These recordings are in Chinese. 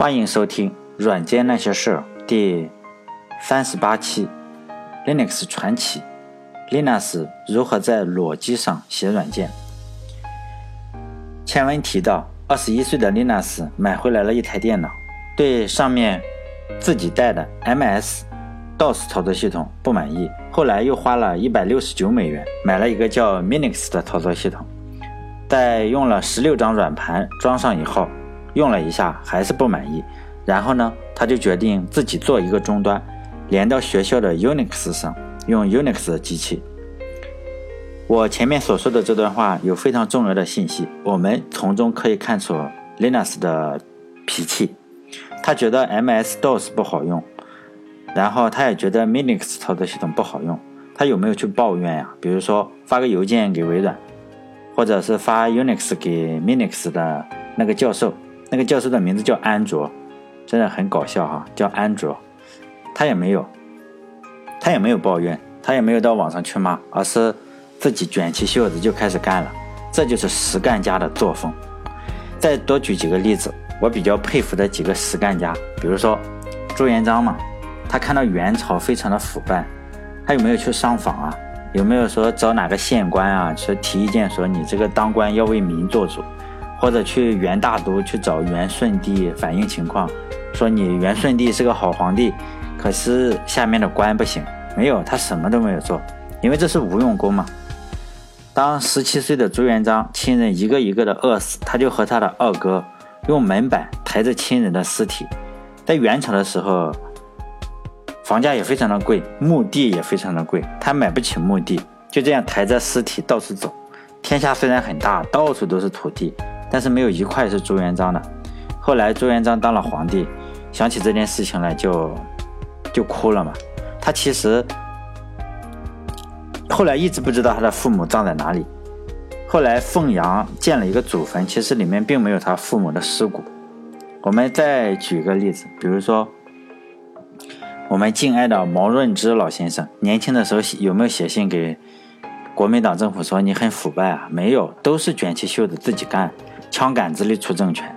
欢迎收听《软件那些事儿》第三十八期，Linux 传奇，Linux 如何在裸机上写软件？前文提到，二十一岁的 Linux 买回来了一台电脑，对上面自己带的 MS DOS 操作系统不满意，后来又花了一百六十九美元买了一个叫 Minix 的操作系统，在用了十六张软盘装上以后。用了一下还是不满意，然后呢，他就决定自己做一个终端，连到学校的 Unix 上，用 Unix 的机器。我前面所说的这段话有非常重要的信息，我们从中可以看出 Linux 的脾气。他觉得 MS DOS 不好用，然后他也觉得 Minix 操作系统不好用。他有没有去抱怨呀？比如说发个邮件给微软，或者是发 Unix 给 Minix 的那个教授。那个教授的名字叫安卓，真的很搞笑哈，叫安卓。他也没有，他也没有抱怨，他也没有到网上去骂，而是自己卷起袖子就开始干了。这就是实干家的作风。再多举几个例子，我比较佩服的几个实干家，比如说朱元璋嘛，他看到元朝非常的腐败，他有没有去上访啊？有没有说找哪个县官啊去提意见，说你这个当官要为民做主？或者去元大都去找元顺帝反映情况，说你元顺帝是个好皇帝，可是下面的官不行，没有他什么都没有做，因为这是无用功嘛。当十七岁的朱元璋亲人一个一个的饿死，他就和他的二哥用门板抬着亲人的尸体。在元朝的时候，房价也非常的贵，墓地也非常的贵，他买不起墓地，就这样抬着尸体到处走。天下虽然很大，到处都是土地。但是没有一块是朱元璋的。后来朱元璋当了皇帝，想起这件事情来就就哭了嘛。他其实后来一直不知道他的父母葬在哪里。后来凤阳建了一个祖坟，其实里面并没有他父母的尸骨。我们再举个例子，比如说我们敬爱的毛润之老先生，年轻的时候有没有写信给国民党政府说你很腐败啊？没有，都是卷起袖子自己干。枪杆子里出政权，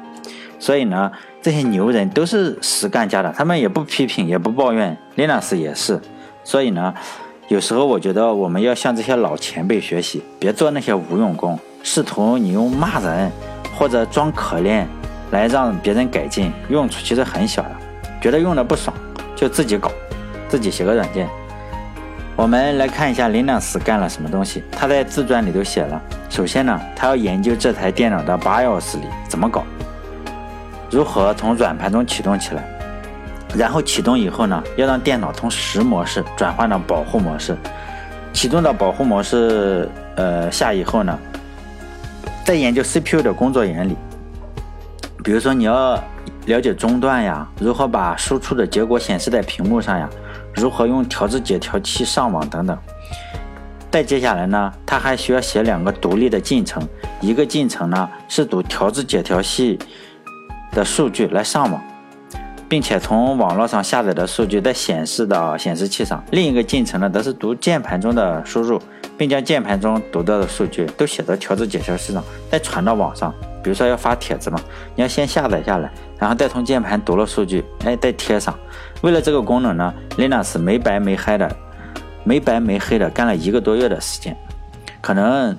所以呢，这些牛人都是实干家的，他们也不批评，也不抱怨。林老师也是，所以呢，有时候我觉得我们要向这些老前辈学习，别做那些无用功，试图你用骂人或者装可怜来让别人改进，用处其实很小的。觉得用的不爽，就自己搞，自己写个软件。我们来看一下林老师干了什么东西，他在自传里头写了。首先呢，他要研究这台电脑的 BIOS 里怎么搞，如何从软盘中启动起来，然后启动以后呢，要让电脑从实模式转换到保护模式，启动到保护模式呃下以后呢，再研究 CPU 的工作原理，比如说你要了解中断呀，如何把输出的结果显示在屏幕上呀，如何用调制解调器上网等等。再接下来呢，他还需要写两个独立的进程，一个进程呢是读调制解调器的数据来上网，并且从网络上下载的数据再显示到显示器上；另一个进程呢则是读键盘中的输入，并将键盘中读到的数据都写到调制解调器上，再传到网上。比如说要发帖子嘛，你要先下载下来，然后再从键盘读了数据，哎，再贴上。为了这个功能呢，Linux 没白没黑的。没白没黑的干了一个多月的时间，可能，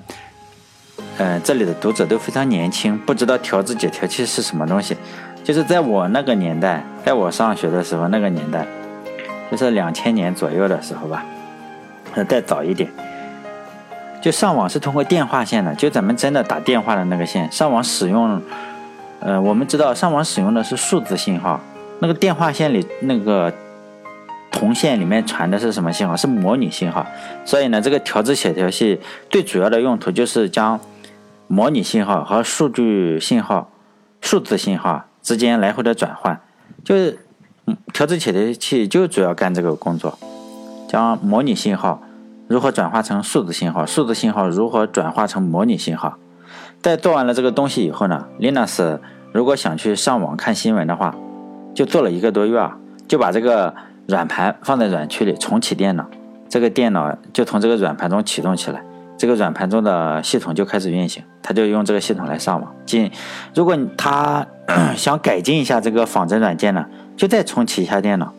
嗯，这里的读者都非常年轻，不知道调制解调器是什么东西。就是在我那个年代，在我上学的时候，那个年代，就是两千年左右的时候吧，再早一点，就上网是通过电话线的，就咱们真的打电话的那个线上网使用。呃，我们知道上网使用的是数字信号，那个电话线里那个。铜线里面传的是什么信号？是模拟信号。所以呢，这个调制写调器最主要的用途就是将模拟信号和数据信号、数字信号之间来回的转换。就是调制写调器就主要干这个工作，将模拟信号如何转化成数字信号，数字信号如何转化成模拟信号。在做完了这个东西以后呢，Linux 如果想去上网看新闻的话，就做了一个多月啊，就把这个。软盘放在软区里重启电脑，这个电脑就从这个软盘中启动起来，这个软盘中的系统就开始运行，他就用这个系统来上网。进，如果他想改进一下这个仿真软件呢，就再重启一下电脑，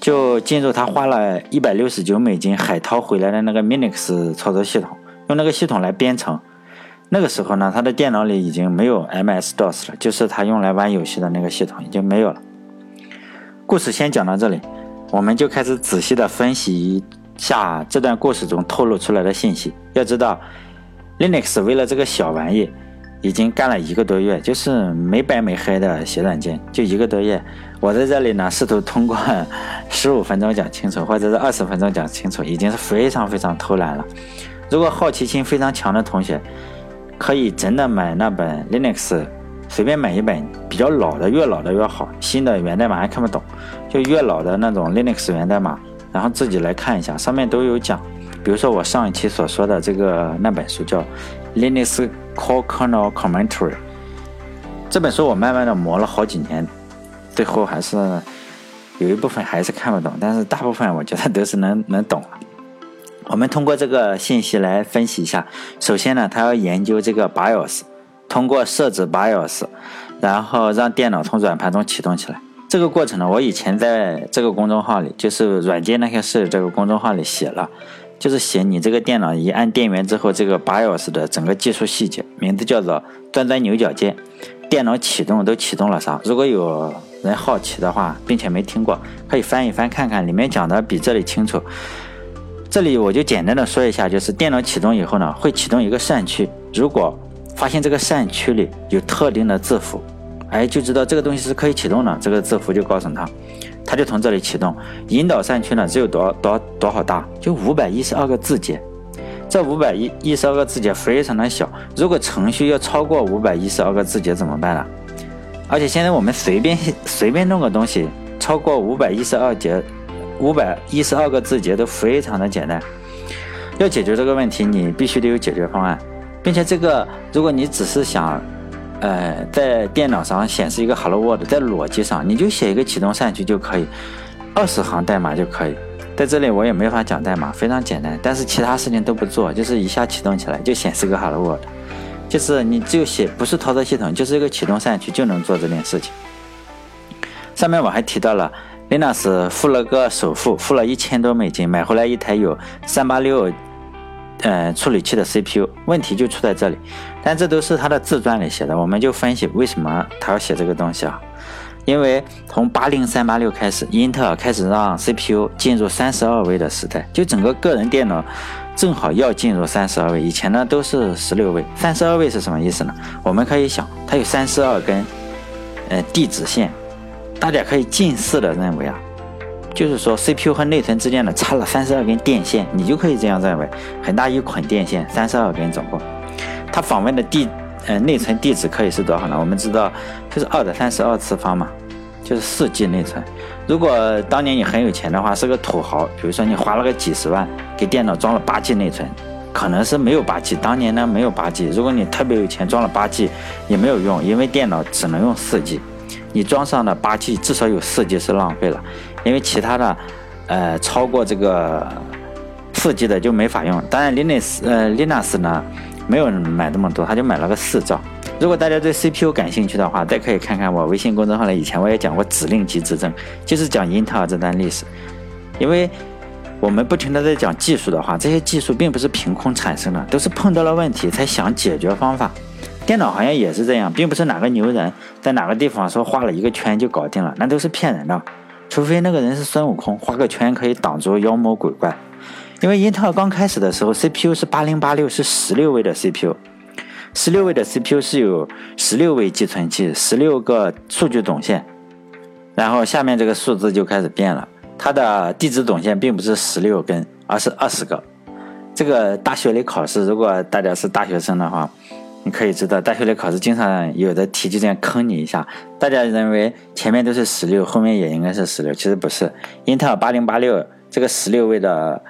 就进入他花了一百六十九美金海淘回来的那个 Minix 操作系统，用那个系统来编程。那个时候呢，他的电脑里已经没有 MS DOS 了，就是他用来玩游戏的那个系统已经没有了。故事先讲到这里，我们就开始仔细的分析一下这段故事中透露出来的信息。要知道，Linux 为了这个小玩意，已经干了一个多月，就是没白没黑的写软件，就一个多月。我在这里呢，试图通过 十五分钟讲清楚，或者是二十分钟讲清楚，已经是非常非常偷懒了。如果好奇心非常强的同学，可以真的买那本 Linux，随便买一本比较老的，越老的越好。新的源代码还看不懂，就越老的那种 Linux 源代码，然后自己来看一下，上面都有讲。比如说我上一期所说的这个那本书叫 Linux Core Kernel Commentary，这本书我慢慢的磨了好几年，最后还是有一部分还是看不懂，但是大部分我觉得都是能能懂了。我们通过这个信息来分析一下。首先呢，他要研究这个 BIOS，通过设置 BIOS，然后让电脑从软盘中启动起来。这个过程呢，我以前在这个公众号里，就是软件那些事这个公众号里写了，就是写你这个电脑一按电源之后，这个 BIOS 的整个技术细节，名字叫做钻钻牛角尖，电脑启动都启动了啥？如果有人好奇的话，并且没听过，可以翻一翻看看，里面讲的比这里清楚。这里我就简单的说一下，就是电脑启动以后呢，会启动一个扇区。如果发现这个扇区里有特定的字符，哎，就知道这个东西是可以启动的。这个字符就告诉他，他就从这里启动。引导扇区呢，只有多多多少大？就五百一十二个字节。这五百一一十二个字节非常的小。如果程序要超过五百一十二个字节怎么办呢？而且现在我们随便随便弄个东西，超过五百一十二节。五百一十二个字节都非常的简单，要解决这个问题，你必须得有解决方案，并且这个，如果你只是想，呃，在电脑上显示一个 Hello World，在裸机上你就写一个启动扇区就可以，二十行代码就可以。在这里我也没法讲代码，非常简单，但是其他事情都不做，就是一下启动起来就显示个 Hello World，就是你只有写不是操作系统，就是一个启动扇区就能做这件事情。上面我还提到了。Linux 付了个首付，付了一千多美金买回来一台有三八六，呃处理器的 CPU，问题就出在这里。但这都是他的自传里写的，我们就分析为什么他要写这个东西啊？因为从八零三八六开始，英特尔开始让 CPU 进入三十二位的时代，就整个个人电脑正好要进入三十二位。以前呢都是十六位，三十二位是什么意思呢？我们可以想，它有三十二根，呃地址线。大家可以近似的认为啊，就是说 CPU 和内存之间呢插了三十二根电线，你就可以这样认为，很大一捆电线，三十二根总共。它访问的地呃内存地址可以是多少呢？我们知道就是二的三十二次方嘛，就是四 G 内存。如果当年你很有钱的话，是个土豪，比如说你花了个几十万给电脑装了八 G 内存，可能是没有八 G，当年呢没有八 G。如果你特别有钱，装了八 G 也没有用，因为电脑只能用四 G。你装上的八 G 至少有四 G 是浪费了，因为其他的，呃，超过这个四 G 的就没法用。当然，Linux 呃 Linux 呢没有买那么多，他就买了个四兆。如果大家对 CPU 感兴趣的话，再可以看看我微信公众号里以前我也讲过指令集执政，就是讲英特尔这段历史。因为我们不停的在讲技术的话，这些技术并不是凭空产生的，都是碰到了问题才想解决方法。电脑行业也是这样，并不是哪个牛人在哪个地方说画了一个圈就搞定了，那都是骗人的。除非那个人是孙悟空，画个圈可以挡住妖魔鬼怪。因为英特尔刚开始的时候，CPU 是八零八六，是十六位的 CPU，十六位的 CPU 是有十六位寄存器，十六个数据总线，然后下面这个数字就开始变了。它的地址总线并不是十六根，而是二十个。这个大学里考试，如果大家是大学生的话。你可以知道，大学里考试经常有的题就这样坑你一下。大家认为前面都是十六，后面也应该是十六，其实不是。英特尔八零八六这个十六位的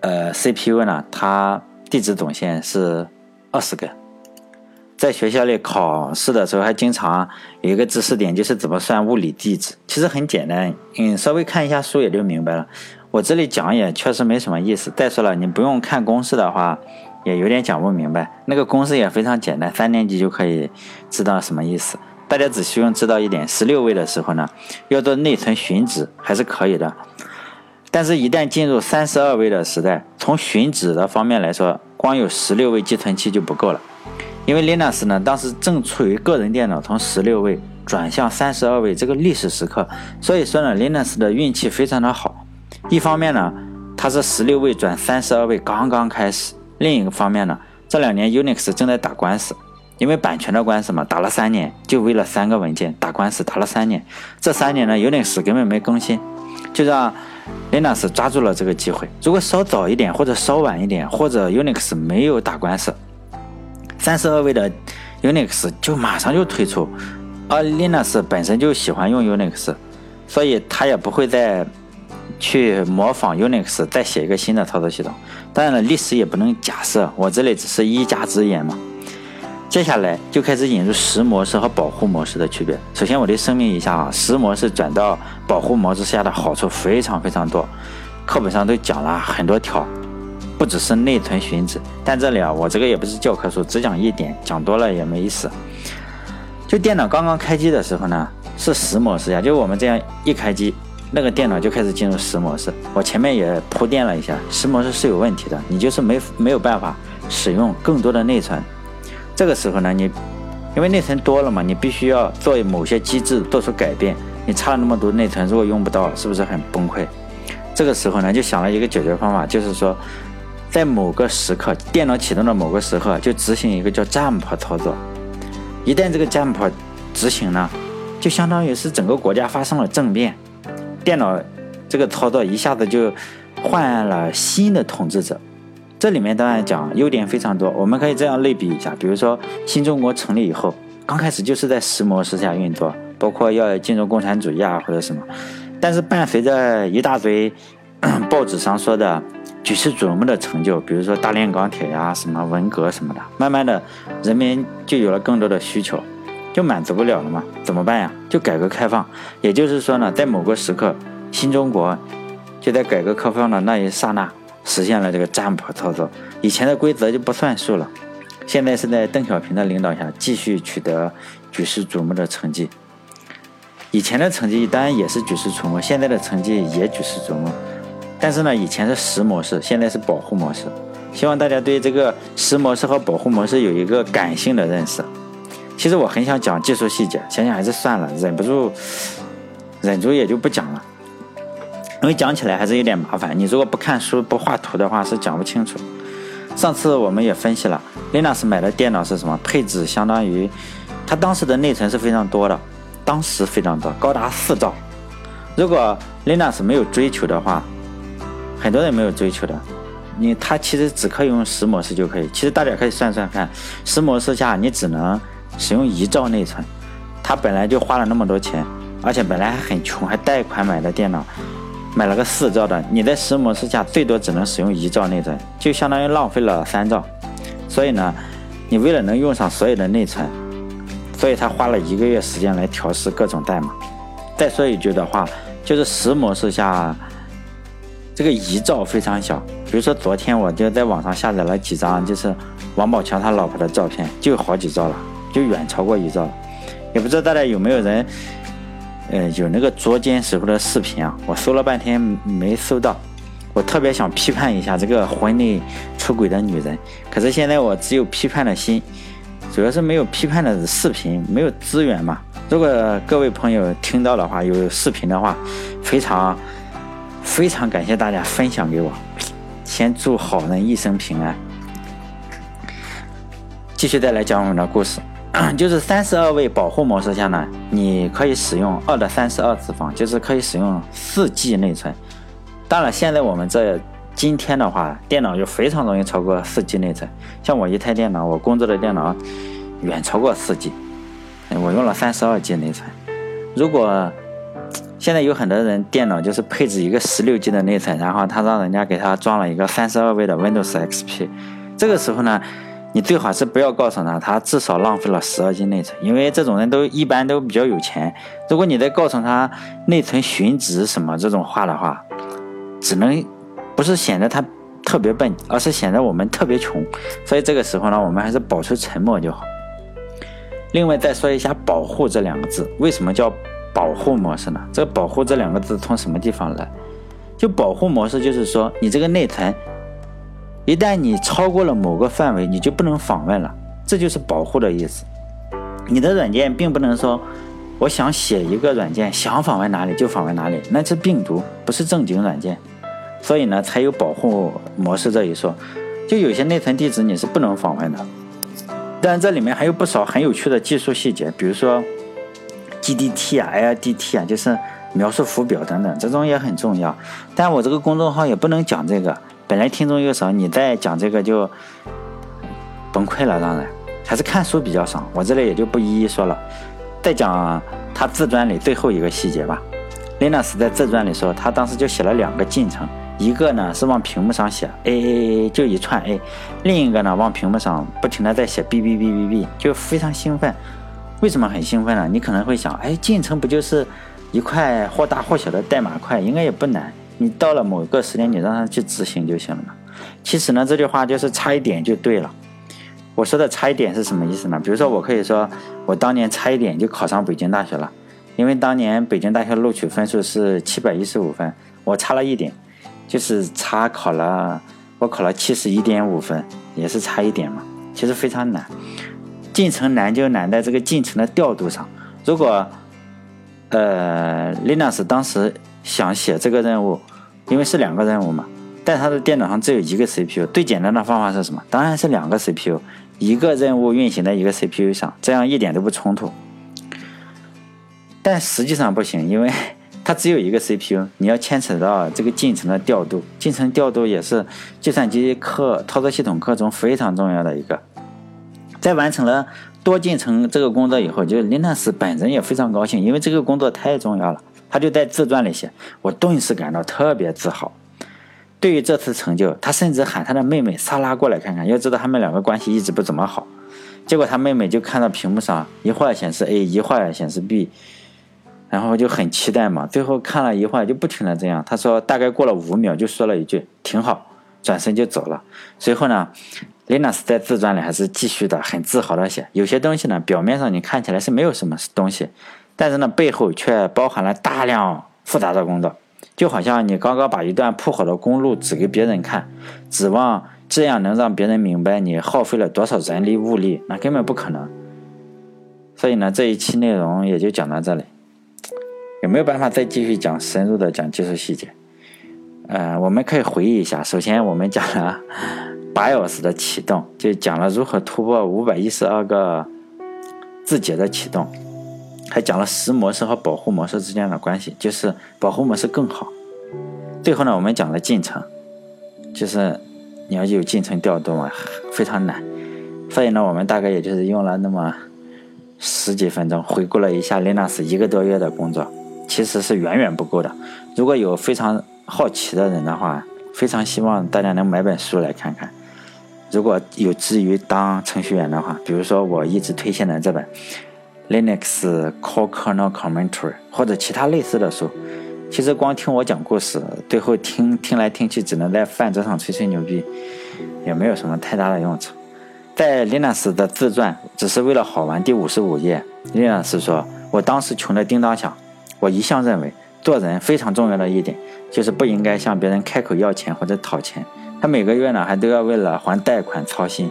呃 CPU 呢，它地址总线是二十个。在学校里考试的时候，还经常有一个知识点，就是怎么算物理地址。其实很简单，嗯，稍微看一下书也就明白了。我这里讲也确实没什么意思。再说了，你不用看公式的话。也有点讲不明白，那个公式也非常简单，三年级就可以知道什么意思。大家只需要知道一点，十六位的时候呢，要做内存寻址还是可以的。但是，一旦进入三十二位的时代，从寻址的方面来说，光有十六位寄存器就不够了。因为 Linux 呢，当时正处于个人电脑从十六位转向三十二位这个历史时刻，所以说呢，Linux 的运气非常的好。一方面呢，它是十六位转三十二位刚刚开始；另一个方面呢，这两年 Unix 正在打官司，因为版权的官司嘛，打了三年，就为了三个文件打官司，打了三年。这三年呢，Unix 根本没更新，就让。Linux 抓住了这个机会，如果稍早一点，或者稍晚一点，或者 Unix 没有打官司，三十二位的 Unix 就马上就退出。而 Linux 本身就喜欢用 Unix，所以他也不会再去模仿 Unix 再写一个新的操作系统。当然了，历史也不能假设，我这里只是一家之言嘛。接下来就开始引入实模式和保护模式的区别。首先，我得声明一下啊，实模式转到保护模式下的好处非常非常多，课本上都讲了很多条，不只是内存寻址。但这里啊，我这个也不是教科书，只讲一点，讲多了也没意思。就电脑刚刚开机的时候呢，是实模式呀，就我们这样一开机，那个电脑就开始进入实模式。我前面也铺垫了一下，实模式是有问题的，你就是没没有办法使用更多的内存。这个时候呢，你因为内存多了嘛，你必须要做某些机制做出改变。你差了那么多内存，如果用不到，是不是很崩溃？这个时候呢，就想了一个解决方法，就是说，在某个时刻，电脑启动的某个时刻，就执行一个叫 jump 操作。一旦这个 jump 执行呢，就相当于是整个国家发生了政变，电脑这个操作一下子就换了新的统治者。这里面当然讲优点非常多，我们可以这样类比一下，比如说新中国成立以后，刚开始就是在石模式下运作，包括要进入共产主义啊或者什么，但是伴随着一大堆 报纸上说的举世瞩目的成就，比如说大炼钢铁呀、什么文革什么的，慢慢的人民就有了更多的需求，就满足不了了嘛，怎么办呀？就改革开放，也就是说呢，在某个时刻，新中国就在改革开放的那一刹那。实现了这个占卜操作，以前的规则就不算数了。现在是在邓小平的领导下继续取得举世瞩目的成绩。以前的成绩当然也是举世瞩目，现在的成绩也举世瞩目。但是呢，以前是实模式，现在是保护模式。希望大家对这个实模式和保护模式有一个感性的认识。其实我很想讲技术细节，想想还是算了，忍不住，忍住也就不讲了。因为讲起来还是有点麻烦，你如果不看书不画图的话是讲不清楚。上次我们也分析了，Linux 买的电脑是什么配置？相当于它当时的内存是非常多的，当时非常多，高达四兆。如果 Linux 没有追求的话，很多人没有追求的，你它其实只可以用实模式就可以。其实大家可以算算看，实模式下你只能使用一兆内存，它本来就花了那么多钱，而且本来还很穷，还贷款买的电脑。买了个四兆的，你在十模式下最多只能使用一兆内存，就相当于浪费了三兆。所以呢，你为了能用上所有的内存，所以他花了一个月时间来调试各种代码。再说一句的话，就是十模式下这个一兆非常小。比如说昨天我就在网上下载了几张，就是王宝强他老婆的照片，就好几兆了，就远超过一兆了。也不知道大家有没有人。呃，有那个捉奸时候的视频啊，我搜了半天没搜到。我特别想批判一下这个婚内出轨的女人，可是现在我只有批判的心，主要是没有批判的视频，没有资源嘛。如果各位朋友听到的话，有视频的话，非常非常感谢大家分享给我。先祝好人一生平安。继续再来讲我们的故事。就是三十二位保护模式下呢，你可以使用二的三十二次方，就是可以使用四 G 内存。当然，现在我们这今天的话，电脑就非常容易超过四 G 内存。像我一台电脑，我工作的电脑远超过四 G，我用了三十二 G 内存。如果现在有很多人电脑就是配置一个十六 G 的内存，然后他让人家给他装了一个三十二位的 Windows XP，这个时候呢？你最好是不要告诉他，他至少浪费了十二 G 内存，因为这种人都一般都比较有钱。如果你再告诉他内存寻址什么这种话的话，只能不是显得他特别笨，而是显得我们特别穷。所以这个时候呢，我们还是保持沉默就好。另外再说一下“保护”这两个字，为什么叫保护模式呢？这个“保护”这两个字从什么地方来？就保护模式就是说，你这个内存一旦你超过了某个范围，你就不能访问了，这就是保护的意思。你的软件并不能说，我想写一个软件，想访问哪里就访问哪里，那是病毒，不是正经软件。所以呢，才有保护模式这一说。就有些内存地址你是不能访问的。但这里面还有不少很有趣的技术细节，比如说 GDT 啊、LDT 啊，就是描述符表等等，这种也很重要。但我这个公众号也不能讲这个，本来听众又少，你再讲这个就崩溃了。当然，还是看书比较爽，我这里也就不一一说了。再讲他自传里最后一个细节吧。Linus 在自传里说，他当时就写了两个进程。一个呢是往屏幕上写 a a a 就一串 a，另一个呢往屏幕上不停的在写 b b b b b，就非常兴奋。为什么很兴奋呢？你可能会想，哎，进程不就是一块或大或小的代码块，应该也不难。你到了某个时间，你让他去执行就行了嘛。其实呢，这句话就是差一点就对了。我说的差一点是什么意思呢？比如说，我可以说我当年差一点就考上北京大学了，因为当年北京大学录取分数是七百一十五分，我差了一点。就是差考了，我考了七十一点五分，也是差一点嘛。其实非常难，进程难就难在这个进程的调度上。如果呃，Linux 当时想写这个任务，因为是两个任务嘛，但他的电脑上只有一个 CPU，最简单的方法是什么？当然是两个 CPU，一个任务运行在一个 CPU 上，这样一点都不冲突。但实际上不行，因为。它只有一个 CPU，你要牵扯到这个进程的调度，进程调度也是计算机课、操作系统课中非常重要的一个。在完成了多进程这个工作以后，就林纳斯本人也非常高兴，因为这个工作太重要了。他就在自传里写：“我顿时感到特别自豪。”对于这次成就，他甚至喊他的妹妹萨拉过来看看。要知道他们两个关系一直不怎么好。结果他妹妹就看到屏幕上一会儿显示 A，一会儿显示 B。然后就很期待嘛，最后看了一会儿就不停的这样。他说大概过了五秒就说了一句挺好，转身就走了。随后呢，Linus 在自传里还是继续的很自豪的写，有些东西呢表面上你看起来是没有什么东西，但是呢背后却包含了大量复杂的工作，就好像你刚刚把一段铺好的公路指给别人看，指望这样能让别人明白你耗费了多少人力物力，那根本不可能。所以呢，这一期内容也就讲到这里。有没有办法再继续讲深入的讲技术细节？呃，我们可以回忆一下。首先，我们讲了 BIOS 的启动，就讲了如何突破五百一十二个字节的启动，还讲了实模式和保护模式之间的关系，就是保护模式更好。最后呢，我们讲了进程，就是你要有进程调度嘛，非常难。所以呢，我们大概也就是用了那么十几分钟，回顾了一下 Linux 一个多月的工作。其实是远远不够的。如果有非常好奇的人的话，非常希望大家能买本书来看看。如果有志于当程序员的话，比如说我一直推荐的这本《Linux Core Kernel Commentary》或者其他类似的书，其实光听我讲故事，最后听听来听去，只能在饭桌上吹吹牛逼，也没有什么太大的用处。在 Linux 的自传只是为了好玩，第五十五页，Linux 说：“我当时穷得叮当响。”我一向认为，做人非常重要的一点，就是不应该向别人开口要钱或者讨钱。他每个月呢，还都要为了还贷款操心，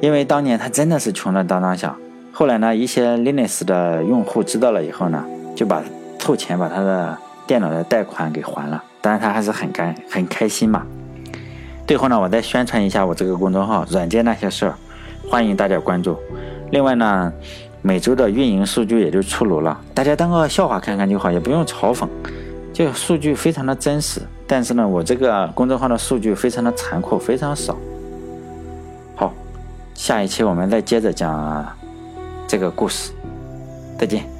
因为当年他真的是穷得当当响。后来呢，一些 Linux 的用户知道了以后呢，就把凑钱把他的电脑的贷款给还了。当然，他还是很干很开心嘛。最后呢，我再宣传一下我这个公众号“软件那些事儿”，欢迎大家关注。另外呢。每周的运营数据也就出炉了，大家当个笑话看看就好，也不用嘲讽，就数据非常的真实。但是呢，我这个公众号的数据非常的残酷，非常少。好，下一期我们再接着讲这个故事，再见。